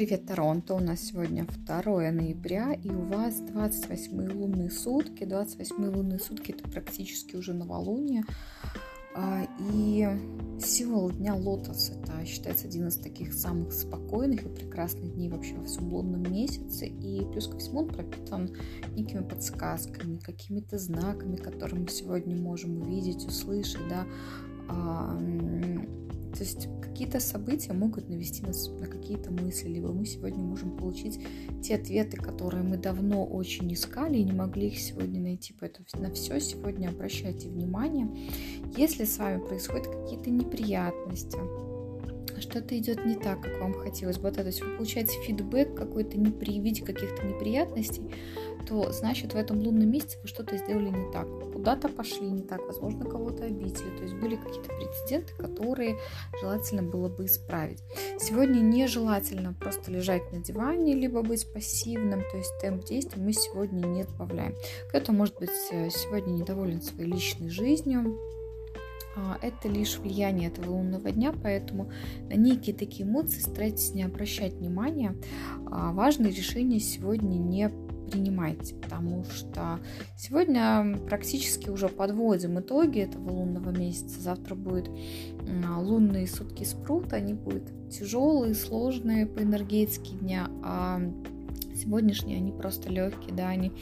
привет, Торонто! У нас сегодня 2 ноября, и у вас 28 лунные сутки. 28 лунные сутки это практически уже новолуние. А, и символ дня лотос это считается один из таких самых спокойных и прекрасных дней вообще во всем лунном месяце. И плюс ко всему он пропитан некими подсказками, какими-то знаками, которые мы сегодня можем увидеть, услышать, да, а, то есть какие-то события могут навести нас на какие-то мысли, либо мы сегодня можем получить те ответы, которые мы давно очень искали и не могли их сегодня найти. Поэтому на все сегодня обращайте внимание. Если с вами происходят какие-то неприятности, что-то идет не так, как вам хотелось бы, то есть вы получаете фидбэк какой-то не при виде каких-то неприятностей, то значит в этом лунном месяце вы что-то сделали не так, куда-то пошли не так, возможно, кого-то обидели, то есть были какие-то прецеденты, которые желательно было бы исправить. Сегодня нежелательно просто лежать на диване, либо быть пассивным, то есть темп действия мы сегодня не добавляем. Кто-то может быть э, сегодня недоволен своей личной жизнью, это лишь влияние этого лунного дня, поэтому на некие такие эмоции старайтесь не обращать внимания. А, важные решения сегодня не принимайте, потому что сегодня практически уже подводим итоги этого лунного месяца. Завтра будет лунные сутки спрут, они будут тяжелые, сложные по энергетике дня, а сегодняшние они просто легкие, да, они,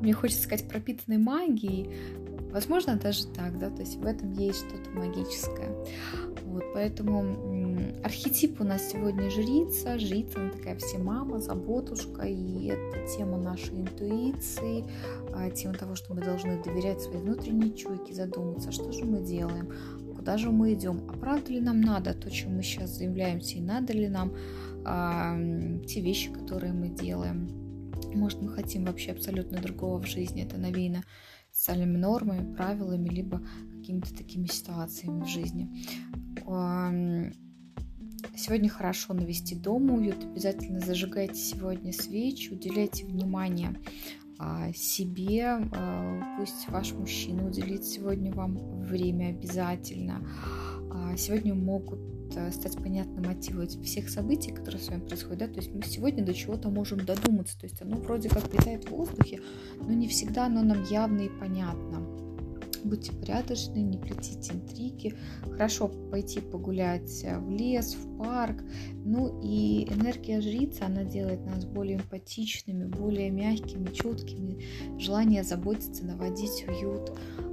мне хочется сказать, пропитаны магией, Возможно, даже так, да, то есть в этом есть что-то магическое. Вот, поэтому архетип у нас сегодня жрица. Жрица, она такая все мама, заботушка, и это тема нашей интуиции, а, тема того, что мы должны доверять своей внутренней чуйке, задуматься, что же мы делаем, куда же мы идем, а правда ли нам надо то, чем мы сейчас заявляемся, и надо ли нам а, те вещи, которые мы делаем. Может, мы хотим вообще абсолютно другого в жизни, это навеяно социальными нормами, правилами, либо какими-то такими ситуациями в жизни. Сегодня хорошо навести дом уют. Обязательно зажигайте сегодня свечи, уделяйте внимание себе. А, пусть ваш мужчина уделит сегодня вам время обязательно. А, сегодня могут Э, стать понятны мотивы всех событий, которые с вами происходят, да, то есть мы сегодня до чего-то можем додуматься, то есть оно вроде как летает в воздухе, но не всегда оно нам явно и понятно. Будьте порядочны, не плетите интриги. Хорошо пойти погулять э, в лес, в парк. Ну и энергия жрицы, она делает нас более эмпатичными, более мягкими, чуткими. Желание заботиться, наводить уют.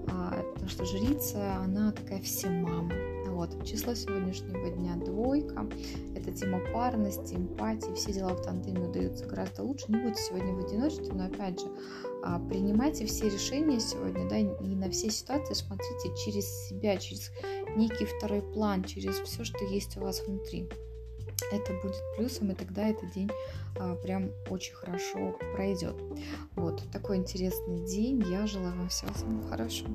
А, потому что жрица, она такая всем мама вот, число сегодняшнего дня двойка. Это тема парности, эмпатии, все дела в тандеме удаются гораздо лучше. Не будьте сегодня в одиночестве, но опять же, а, принимайте все решения сегодня, да, и на все ситуации смотрите через себя, через некий второй план, через все, что есть у вас внутри. Это будет плюсом, и тогда этот день а, прям очень хорошо пройдет. Вот такой интересный день. Я желаю вам всего самого хорошего.